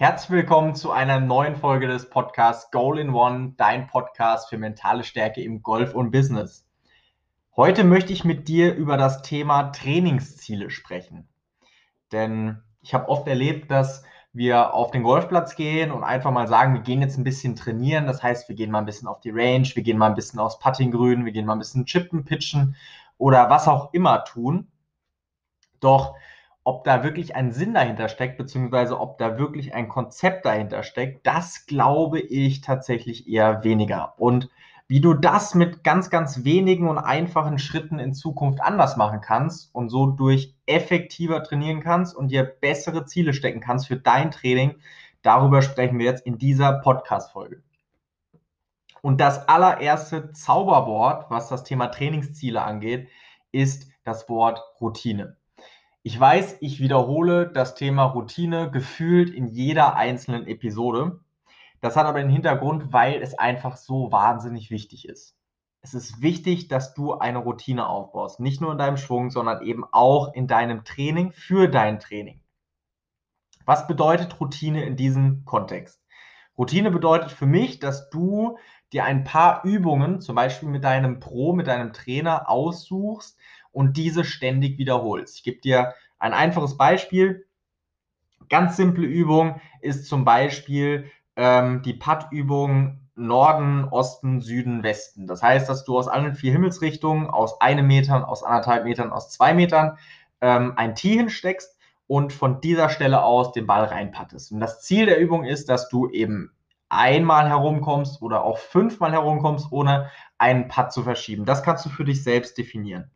Herzlich willkommen zu einer neuen Folge des Podcasts Goal in One, dein Podcast für mentale Stärke im Golf und Business. Heute möchte ich mit dir über das Thema Trainingsziele sprechen. Denn ich habe oft erlebt, dass wir auf den Golfplatz gehen und einfach mal sagen, wir gehen jetzt ein bisschen trainieren. Das heißt, wir gehen mal ein bisschen auf die Range, wir gehen mal ein bisschen aufs Puttinggrün, wir gehen mal ein bisschen chippen, pitchen oder was auch immer tun. Doch ob da wirklich ein Sinn dahinter steckt, beziehungsweise ob da wirklich ein Konzept dahinter steckt, das glaube ich tatsächlich eher weniger. Und wie du das mit ganz, ganz wenigen und einfachen Schritten in Zukunft anders machen kannst und so durch effektiver trainieren kannst und dir bessere Ziele stecken kannst für dein Training, darüber sprechen wir jetzt in dieser Podcast-Folge. Und das allererste Zauberwort, was das Thema Trainingsziele angeht, ist das Wort Routine. Ich weiß, ich wiederhole das Thema Routine gefühlt in jeder einzelnen Episode. Das hat aber den Hintergrund, weil es einfach so wahnsinnig wichtig ist. Es ist wichtig, dass du eine Routine aufbaust. Nicht nur in deinem Schwung, sondern eben auch in deinem Training für dein Training. Was bedeutet Routine in diesem Kontext? Routine bedeutet für mich, dass du dir ein paar Übungen, zum Beispiel mit deinem Pro, mit deinem Trainer aussuchst, und diese ständig wiederholst. Ich gebe dir ein einfaches Beispiel. Ganz simple Übung ist zum Beispiel ähm, die Putt-Übung Norden, Osten, Süden, Westen. Das heißt, dass du aus allen vier Himmelsrichtungen, aus einem Metern, aus anderthalb Metern, aus zwei Metern ähm, ein Tee hinsteckst und von dieser Stelle aus den Ball reinpattest. Und das Ziel der Übung ist, dass du eben einmal herumkommst oder auch fünfmal herumkommst, ohne einen Putt zu verschieben. Das kannst du für dich selbst definieren.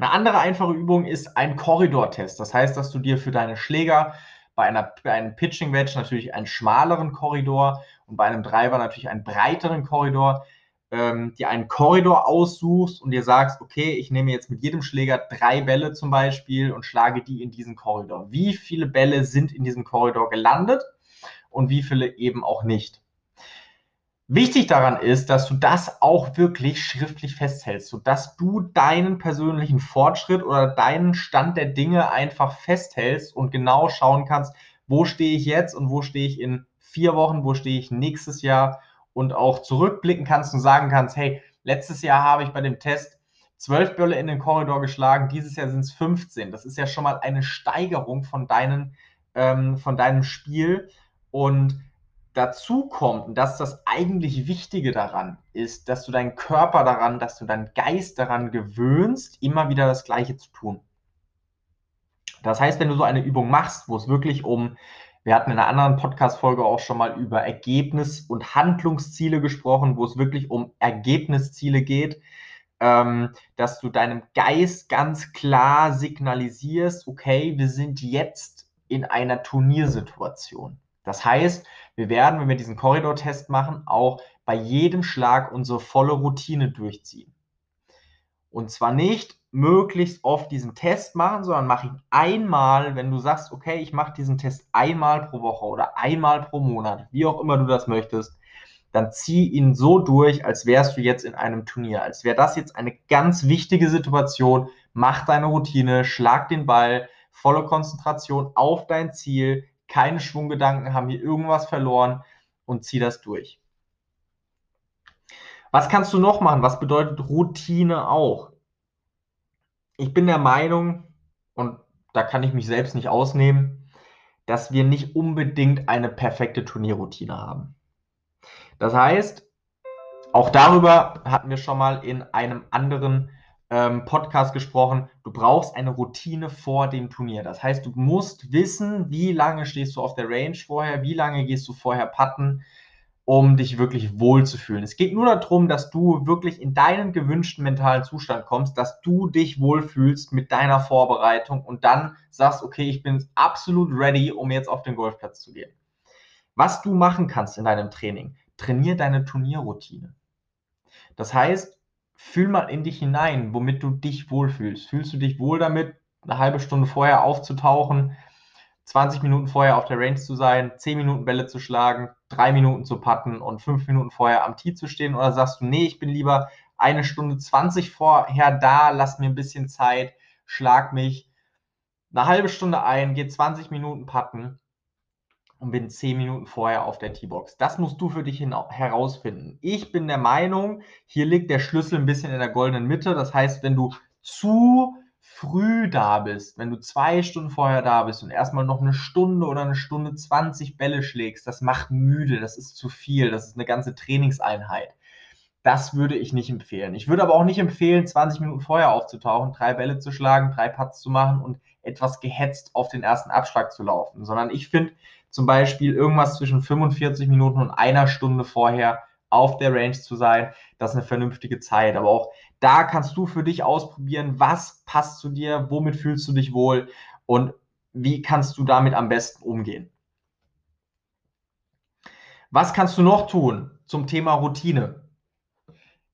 Eine andere einfache Übung ist ein Korridortest. Das heißt, dass du dir für deine Schläger bei, einer, bei einem Pitching Wedge natürlich einen schmaleren Korridor und bei einem Driver natürlich einen breiteren Korridor, ähm, dir einen Korridor aussuchst und dir sagst, okay, ich nehme jetzt mit jedem Schläger drei Bälle zum Beispiel und schlage die in diesen Korridor. Wie viele Bälle sind in diesem Korridor gelandet und wie viele eben auch nicht? Wichtig daran ist, dass du das auch wirklich schriftlich festhältst, sodass du deinen persönlichen Fortschritt oder deinen Stand der Dinge einfach festhältst und genau schauen kannst, wo stehe ich jetzt und wo stehe ich in vier Wochen, wo stehe ich nächstes Jahr und auch zurückblicken kannst und sagen kannst, hey, letztes Jahr habe ich bei dem Test zwölf Bälle in den Korridor geschlagen, dieses Jahr sind es 15. Das ist ja schon mal eine Steigerung von, deinen, ähm, von deinem Spiel und dazu kommt, und das ist das eigentlich Wichtige daran, ist, dass du deinen Körper daran, dass du deinen Geist daran gewöhnst, immer wieder das Gleiche zu tun. Das heißt, wenn du so eine Übung machst, wo es wirklich um, wir hatten in einer anderen Podcast-Folge auch schon mal über Ergebnis- und Handlungsziele gesprochen, wo es wirklich um Ergebnisziele geht, ähm, dass du deinem Geist ganz klar signalisierst, okay, wir sind jetzt in einer Turniersituation. Das heißt, wir werden, wenn wir diesen Korridor-Test machen, auch bei jedem Schlag unsere volle Routine durchziehen. Und zwar nicht möglichst oft diesen Test machen, sondern mach ihn einmal, wenn du sagst, okay, ich mache diesen Test einmal pro Woche oder einmal pro Monat, wie auch immer du das möchtest, dann zieh ihn so durch, als wärst du jetzt in einem Turnier, als wäre das jetzt eine ganz wichtige Situation. Mach deine Routine, schlag den Ball, volle Konzentration auf dein Ziel, keine Schwunggedanken, haben hier irgendwas verloren und zieh das durch. Was kannst du noch machen? Was bedeutet Routine auch? Ich bin der Meinung, und da kann ich mich selbst nicht ausnehmen, dass wir nicht unbedingt eine perfekte Turnierroutine haben. Das heißt, auch darüber hatten wir schon mal in einem anderen ähm, Podcast gesprochen, du brauchst eine Routine vor dem Turnier. Das heißt, du musst wissen, wie lange stehst du auf der Range vorher, wie lange gehst du vorher putten, um dich wirklich wohlzufühlen. Es geht nur darum, dass du wirklich in deinen gewünschten mentalen Zustand kommst, dass du dich wohlfühlst mit deiner Vorbereitung und dann sagst, okay, ich bin absolut ready, um jetzt auf den Golfplatz zu gehen. Was du machen kannst in deinem Training, trainier deine Turnierroutine. Das heißt, fühl mal in dich hinein, womit du dich wohlfühlst. Fühlst du dich wohl damit, eine halbe Stunde vorher aufzutauchen, 20 Minuten vorher auf der Range zu sein, 10 Minuten Bälle zu schlagen, 3 Minuten zu putten und 5 Minuten vorher am Tee zu stehen? Oder sagst du, nee, ich bin lieber eine Stunde 20 vorher da, lass mir ein bisschen Zeit, schlag mich eine halbe Stunde ein, geh 20 Minuten putten und bin zehn Minuten vorher auf der T-Box. Das musst du für dich herausfinden. Ich bin der Meinung, hier liegt der Schlüssel ein bisschen in der goldenen Mitte. Das heißt, wenn du zu früh da bist, wenn du zwei Stunden vorher da bist und erstmal noch eine Stunde oder eine Stunde 20 Bälle schlägst, das macht müde, das ist zu viel, das ist eine ganze Trainingseinheit. Das würde ich nicht empfehlen. Ich würde aber auch nicht empfehlen, 20 Minuten vorher aufzutauchen, drei Bälle zu schlagen, drei Putts zu machen und etwas gehetzt auf den ersten Abschlag zu laufen, sondern ich finde zum Beispiel irgendwas zwischen 45 Minuten und einer Stunde vorher auf der Range zu sein, das ist eine vernünftige Zeit. Aber auch da kannst du für dich ausprobieren, was passt zu dir, womit fühlst du dich wohl und wie kannst du damit am besten umgehen. Was kannst du noch tun zum Thema Routine?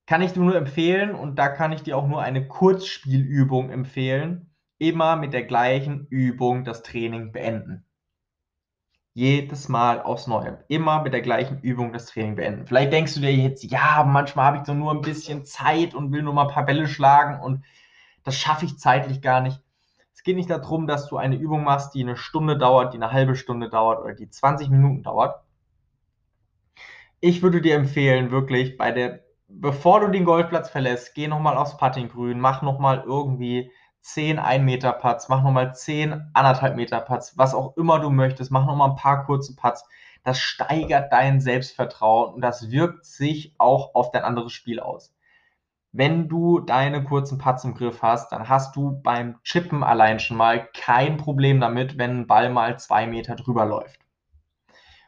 Kann ich dir nur empfehlen und da kann ich dir auch nur eine Kurzspielübung empfehlen. Immer mit der gleichen Übung das Training beenden. Jedes Mal aufs Neue. Immer mit der gleichen Übung das Training beenden. Vielleicht denkst du dir jetzt, ja, manchmal habe ich so nur ein bisschen Zeit und will nur mal ein paar Bälle schlagen und das schaffe ich zeitlich gar nicht. Es geht nicht darum, dass du eine Übung machst, die eine Stunde dauert, die eine halbe Stunde dauert oder die 20 Minuten dauert. Ich würde dir empfehlen, wirklich bei der, bevor du den Golfplatz verlässt, geh nochmal aufs Puttinggrün, mach nochmal irgendwie 10 1 Meter Putts, mach nochmal 10 1,5 Meter Putts, was auch immer du möchtest, mach nochmal ein paar kurze Putts. Das steigert dein Selbstvertrauen und das wirkt sich auch auf dein anderes Spiel aus. Wenn du deine kurzen Putts im Griff hast, dann hast du beim Chippen allein schon mal kein Problem damit, wenn ein Ball mal zwei Meter drüber läuft.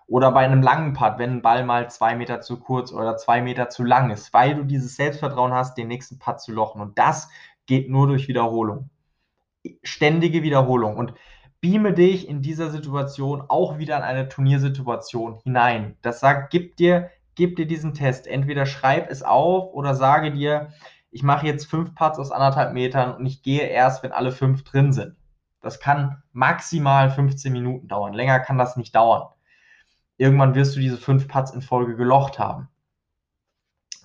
Oder bei einem langen Putt, wenn ein Ball mal zwei Meter zu kurz oder zwei Meter zu lang ist, weil du dieses Selbstvertrauen hast, den nächsten Putt zu lochen. Und das geht nur durch Wiederholung. Ständige Wiederholung. Und beame dich in dieser Situation auch wieder in eine Turniersituation hinein. Das sagt, gib dir, gib dir diesen Test. Entweder schreib es auf oder sage dir, ich mache jetzt fünf Putts aus anderthalb Metern und ich gehe erst, wenn alle fünf drin sind. Das kann maximal 15 Minuten dauern. Länger kann das nicht dauern. Irgendwann wirst du diese fünf Putts in Folge gelocht haben.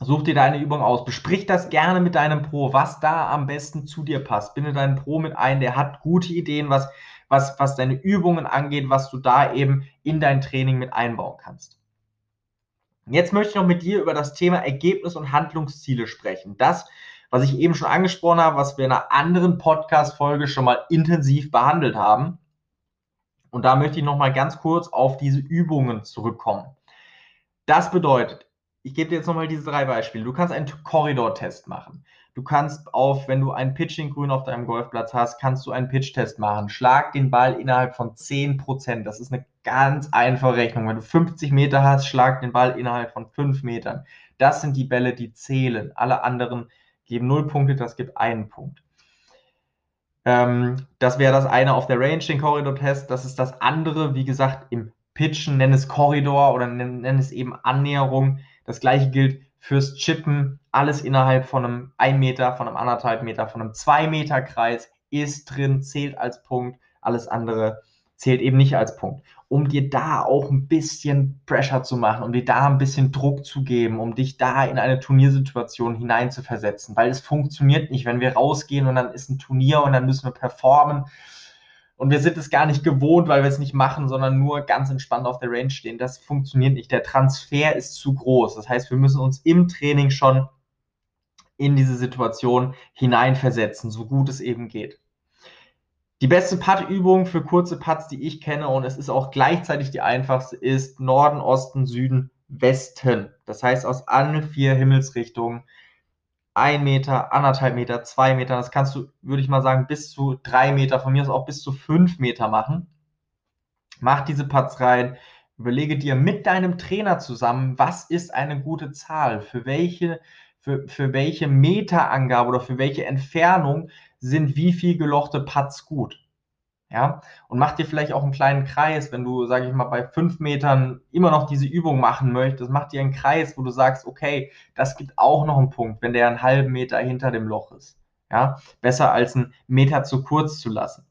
Such dir deine Übung aus. Besprich das gerne mit deinem Pro, was da am besten zu dir passt. Binde deinen Pro mit ein, der hat gute Ideen, was, was, was deine Übungen angeht, was du da eben in dein Training mit einbauen kannst. Jetzt möchte ich noch mit dir über das Thema Ergebnis und Handlungsziele sprechen. Das, was ich eben schon angesprochen habe, was wir in einer anderen Podcast-Folge schon mal intensiv behandelt haben. Und da möchte ich noch mal ganz kurz auf diese Übungen zurückkommen. Das bedeutet, ich gebe dir jetzt nochmal diese drei Beispiele. Du kannst einen Korridor-Test machen. Du kannst auf, wenn du ein Pitching-Grün auf deinem Golfplatz hast, kannst du einen Pitch-Test machen. Schlag den Ball innerhalb von 10%. Das ist eine ganz einfache Rechnung. Wenn du 50 Meter hast, schlag den Ball innerhalb von 5 Metern. Das sind die Bälle, die zählen. Alle anderen geben 0 Punkte, das gibt einen Punkt. Ähm, das wäre das eine auf der Range, den Korridor-Test. Das ist das andere, wie gesagt, im Pitchen, nenn es Korridor oder nenn, nenn es eben Annäherung das gleiche gilt fürs Chippen. Alles innerhalb von einem 1 Meter, von einem anderthalb Meter, von einem 2 Meter Kreis ist drin, zählt als Punkt. Alles andere zählt eben nicht als Punkt. Um dir da auch ein bisschen Pressure zu machen, um dir da ein bisschen Druck zu geben, um dich da in eine Turniersituation hineinzuversetzen. Weil es funktioniert nicht, wenn wir rausgehen und dann ist ein Turnier und dann müssen wir performen und wir sind es gar nicht gewohnt, weil wir es nicht machen, sondern nur ganz entspannt auf der Range stehen. Das funktioniert nicht. Der Transfer ist zu groß. Das heißt, wir müssen uns im Training schon in diese Situation hineinversetzen, so gut es eben geht. Die beste Putt-Übung für kurze Putts, die ich kenne, und es ist auch gleichzeitig die einfachste, ist Norden, Osten, Süden, Westen. Das heißt, aus allen vier Himmelsrichtungen ein Meter, anderthalb Meter, zwei Meter. Das kannst du, würde ich mal sagen, bis zu drei Meter, von mir aus auch bis zu fünf Meter machen. Mach diese Putts rein. Überlege dir mit deinem Trainer zusammen, was ist eine gute Zahl, für welche, für, für welche Meterangabe oder für welche Entfernung sind wie viel gelochte Putts gut. Ja, und mach dir vielleicht auch einen kleinen Kreis, wenn du, sage ich mal, bei fünf Metern immer noch diese Übung machen möchtest, mach dir einen Kreis, wo du sagst, okay, das gibt auch noch einen Punkt, wenn der einen halben Meter hinter dem Loch ist. Ja, besser als einen Meter zu kurz zu lassen.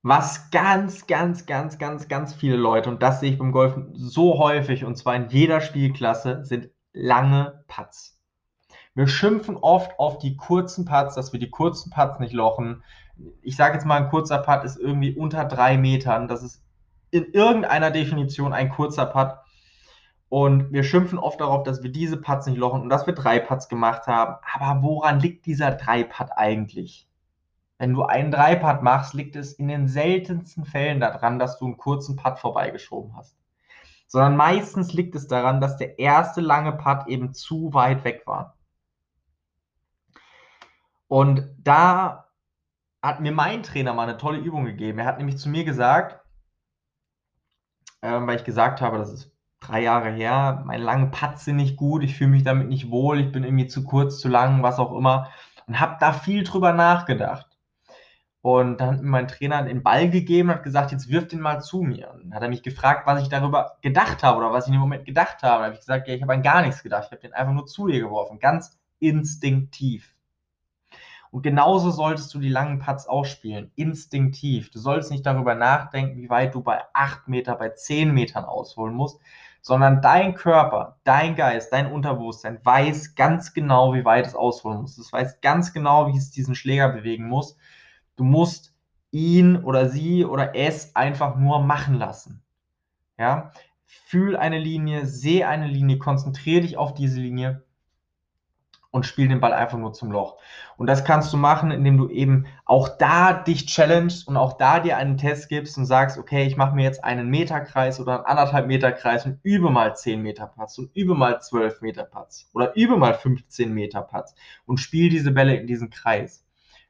Was ganz, ganz, ganz, ganz, ganz viele Leute, und das sehe ich beim Golfen so häufig, und zwar in jeder Spielklasse, sind lange Putts. Wir schimpfen oft auf die kurzen Putts, dass wir die kurzen Putts nicht lochen ich sage jetzt mal, ein kurzer Putt ist irgendwie unter drei Metern. Das ist in irgendeiner Definition ein kurzer Putt. Und wir schimpfen oft darauf, dass wir diese Putts nicht lochen und dass wir drei Putts gemacht haben. Aber woran liegt dieser drei Putt eigentlich? Wenn du einen drei Putt machst, liegt es in den seltensten Fällen daran, dass du einen kurzen Putt vorbeigeschoben hast. Sondern meistens liegt es daran, dass der erste lange Putt eben zu weit weg war. Und da hat mir mein Trainer mal eine tolle Übung gegeben. Er hat nämlich zu mir gesagt, äh, weil ich gesagt habe, das ist drei Jahre her, meine langen Putts sind nicht gut, ich fühle mich damit nicht wohl, ich bin irgendwie zu kurz, zu lang, was auch immer. Und habe da viel drüber nachgedacht. Und dann hat mir mein Trainer den Ball gegeben und hat gesagt, jetzt wirf den mal zu mir. Und dann hat er mich gefragt, was ich darüber gedacht habe oder was ich in dem Moment gedacht habe. Dann habe ich gesagt, ja, ich habe an gar nichts gedacht. Ich habe den einfach nur zu dir geworfen. Ganz instinktiv. Und genauso solltest du die langen Putts ausspielen. Instinktiv. Du solltest nicht darüber nachdenken, wie weit du bei 8 Meter, bei 10 Metern ausholen musst, sondern dein Körper, dein Geist, dein Unterbewusstsein weiß ganz genau, wie weit es ausholen muss. Es weiß ganz genau, wie es diesen Schläger bewegen muss. Du musst ihn oder sie oder es einfach nur machen lassen. Ja? Fühl eine Linie, sehe eine Linie, konzentriere dich auf diese Linie und spiel den Ball einfach nur zum Loch. Und das kannst du machen, indem du eben auch da dich challengest und auch da dir einen Test gibst und sagst, okay, ich mache mir jetzt einen Meterkreis oder einen anderthalb Meter Kreis und übe mal 10 Meter Putts und übe mal 12 Meter Putts oder übe mal 15 Meter Putts und spiel diese Bälle in diesen Kreis.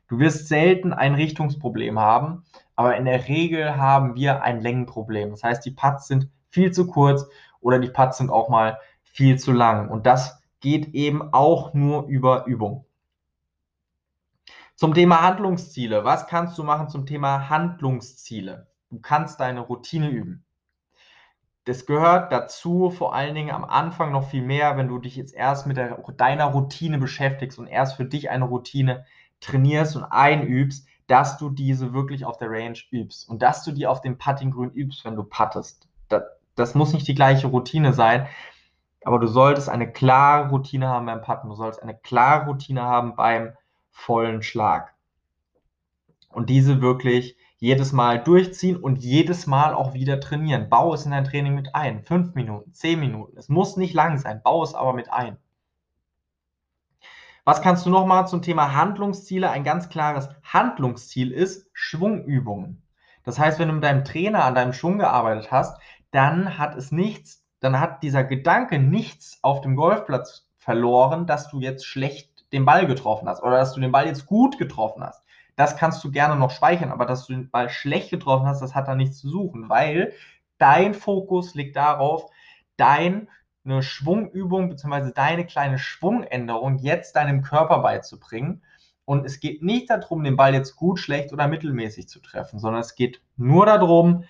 Du wirst selten ein Richtungsproblem haben, aber in der Regel haben wir ein Längenproblem. Das heißt, die Putts sind viel zu kurz oder die Putts sind auch mal viel zu lang. Und das geht eben auch nur über Übung. Zum Thema Handlungsziele. Was kannst du machen zum Thema Handlungsziele? Du kannst deine Routine üben. Das gehört dazu, vor allen Dingen am Anfang noch viel mehr, wenn du dich jetzt erst mit der, deiner Routine beschäftigst und erst für dich eine Routine trainierst und einübst, dass du diese wirklich auf der Range übst und dass du die auf dem Puttinggrün übst, wenn du puttest. Das, das muss nicht die gleiche Routine sein, aber du solltest eine klare Routine haben beim Putten. Du solltest eine klare Routine haben beim vollen Schlag. Und diese wirklich jedes Mal durchziehen und jedes Mal auch wieder trainieren. Bau es in dein Training mit ein. Fünf Minuten, zehn Minuten. Es muss nicht lang sein. Bau es aber mit ein. Was kannst du nochmal zum Thema Handlungsziele? Ein ganz klares Handlungsziel ist Schwungübungen. Das heißt, wenn du mit deinem Trainer an deinem Schwung gearbeitet hast, dann hat es nichts dann hat dieser Gedanke nichts auf dem Golfplatz verloren, dass du jetzt schlecht den Ball getroffen hast oder dass du den Ball jetzt gut getroffen hast. Das kannst du gerne noch speichern, aber dass du den Ball schlecht getroffen hast, das hat da nichts zu suchen, weil dein Fokus liegt darauf, deine Schwungübung bzw. deine kleine Schwungänderung jetzt deinem Körper beizubringen. Und es geht nicht darum, den Ball jetzt gut, schlecht oder mittelmäßig zu treffen, sondern es geht nur darum,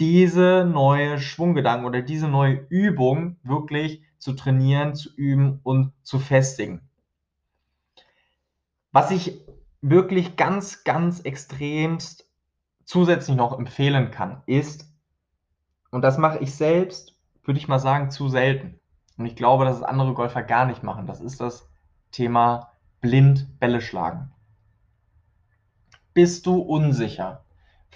diese neue Schwunggedanken oder diese neue Übung wirklich zu trainieren, zu üben und zu festigen. Was ich wirklich ganz, ganz extremst zusätzlich noch empfehlen kann, ist, und das mache ich selbst, würde ich mal sagen, zu selten. Und ich glaube, dass es andere Golfer gar nicht machen. Das ist das Thema blind Bälle schlagen. Bist du unsicher?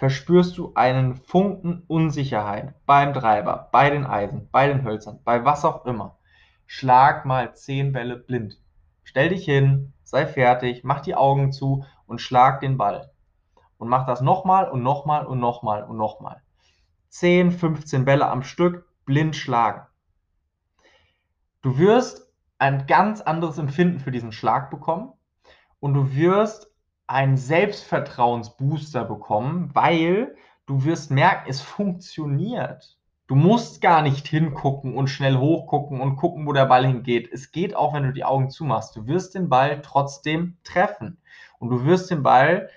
Verspürst du einen Funken Unsicherheit beim Treiber, bei den Eisen, bei den Hölzern, bei was auch immer. Schlag mal zehn Bälle blind. Stell dich hin, sei fertig, mach die Augen zu und schlag den Ball. Und mach das nochmal und nochmal und nochmal und nochmal. 10, 15 Bälle am Stück blind schlagen. Du wirst ein ganz anderes Empfinden für diesen Schlag bekommen und du wirst einen Selbstvertrauensbooster bekommen, weil du wirst merken, es funktioniert. Du musst gar nicht hingucken und schnell hochgucken und gucken, wo der Ball hingeht. Es geht auch, wenn du die Augen zumachst. Du wirst den Ball trotzdem treffen. Und du wirst den Ball,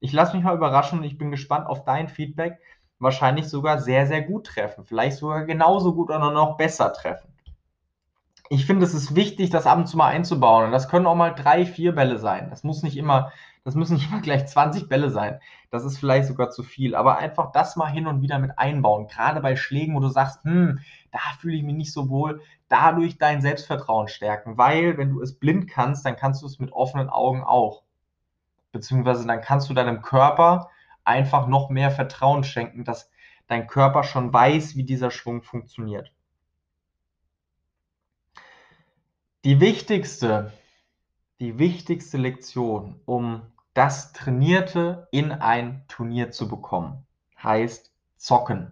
ich lasse mich mal überraschen und ich bin gespannt auf dein Feedback, wahrscheinlich sogar sehr, sehr gut treffen. Vielleicht sogar genauso gut oder noch besser treffen. Ich finde, es ist wichtig, das ab und zu mal einzubauen. Und das können auch mal drei, vier Bälle sein. Das muss nicht immer das müssen nicht immer gleich 20 Bälle sein. Das ist vielleicht sogar zu viel. Aber einfach das mal hin und wieder mit einbauen. Gerade bei Schlägen, wo du sagst, hm, da fühle ich mich nicht so wohl. Dadurch dein Selbstvertrauen stärken. Weil, wenn du es blind kannst, dann kannst du es mit offenen Augen auch. Beziehungsweise dann kannst du deinem Körper einfach noch mehr Vertrauen schenken, dass, dein Körper schon weiß, wie dieser Schwung funktioniert. Die wichtigste, die wichtigste Lektion, um das Trainierte in ein Turnier zu bekommen, heißt zocken.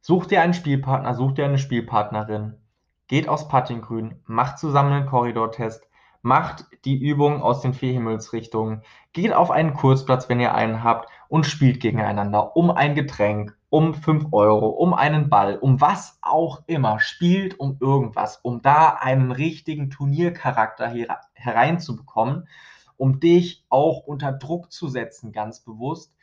Such dir einen Spielpartner, such dir eine Spielpartnerin, geht aufs Puttinggrün, macht zusammen einen Korridortest, macht die Übung aus den vier Himmelsrichtungen, geht auf einen Kurzplatz, wenn ihr einen habt, und spielt gegeneinander um ein Getränk, um 5 Euro, um einen Ball, um was auch immer. Spielt um irgendwas, um da einen richtigen Turniercharakter hereinzubekommen, um dich auch unter Druck zu setzen, ganz bewusst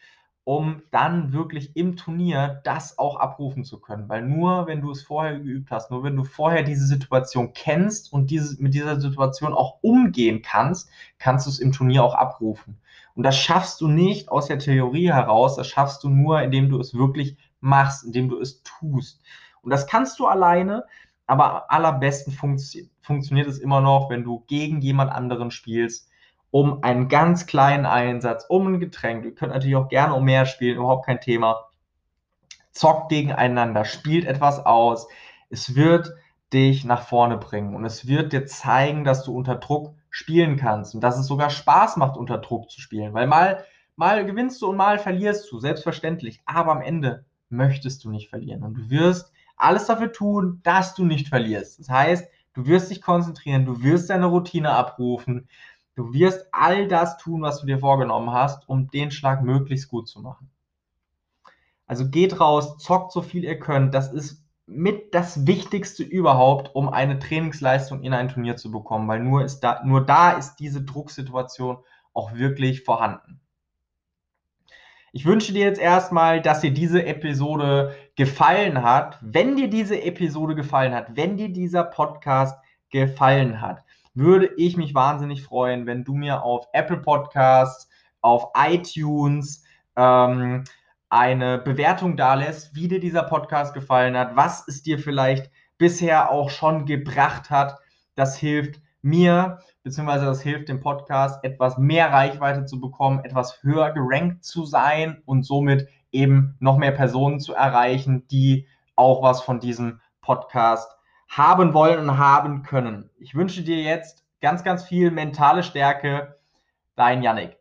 um dann wirklich im Turnier das auch abrufen zu können. Weil nur wenn du es vorher geübt hast, nur wenn du vorher diese Situation kennst und diese, mit dieser Situation auch umgehen kannst, kannst du es im Turnier auch abrufen. Und das schaffst du nicht aus der Theorie heraus, das schaffst du nur, indem du es wirklich machst, indem du es tust. Und das kannst du alleine, aber allerbesten funktio funktioniert es immer noch, wenn du gegen jemand anderen spielst, um einen ganz kleinen Einsatz, um ein Getränk. Ihr könnt natürlich auch gerne um mehr spielen, überhaupt kein Thema. Zockt gegeneinander, spielt etwas aus. Es wird dich nach vorne bringen und es wird dir zeigen, dass du unter Druck spielen kannst und dass es sogar Spaß macht, unter Druck zu spielen. Weil mal, mal gewinnst du und mal verlierst du, selbstverständlich. Aber am Ende möchtest du nicht verlieren und du wirst alles dafür tun, dass du nicht verlierst. Das heißt, du wirst dich konzentrieren, du wirst deine Routine abrufen, Du wirst all das tun, was du dir vorgenommen hast, um den Schlag möglichst gut zu machen. Also geht raus, zockt so viel ihr könnt. Das ist mit das Wichtigste überhaupt, um eine Trainingsleistung in ein Turnier zu bekommen, weil nur, ist da, nur da ist diese Drucksituation auch wirklich vorhanden. Ich wünsche dir jetzt erstmal, dass dir diese Episode gefallen hat. Wenn dir diese Episode gefallen hat, wenn dir dieser Podcast gefallen hat, würde ich mich wahnsinnig freuen, wenn du mir auf Apple Podcasts, auf iTunes ähm, eine Bewertung da lässt, wie dir dieser Podcast gefallen hat, was es dir vielleicht bisher auch schon gebracht hat. Das hilft mir, beziehungsweise das hilft dem Podcast, etwas mehr Reichweite zu bekommen, etwas höher gerankt zu sein und somit eben noch mehr Personen zu erreichen, die auch was von diesem Podcast haben wollen und haben können. Ich wünsche dir jetzt ganz, ganz viel mentale Stärke. Dein Yannick.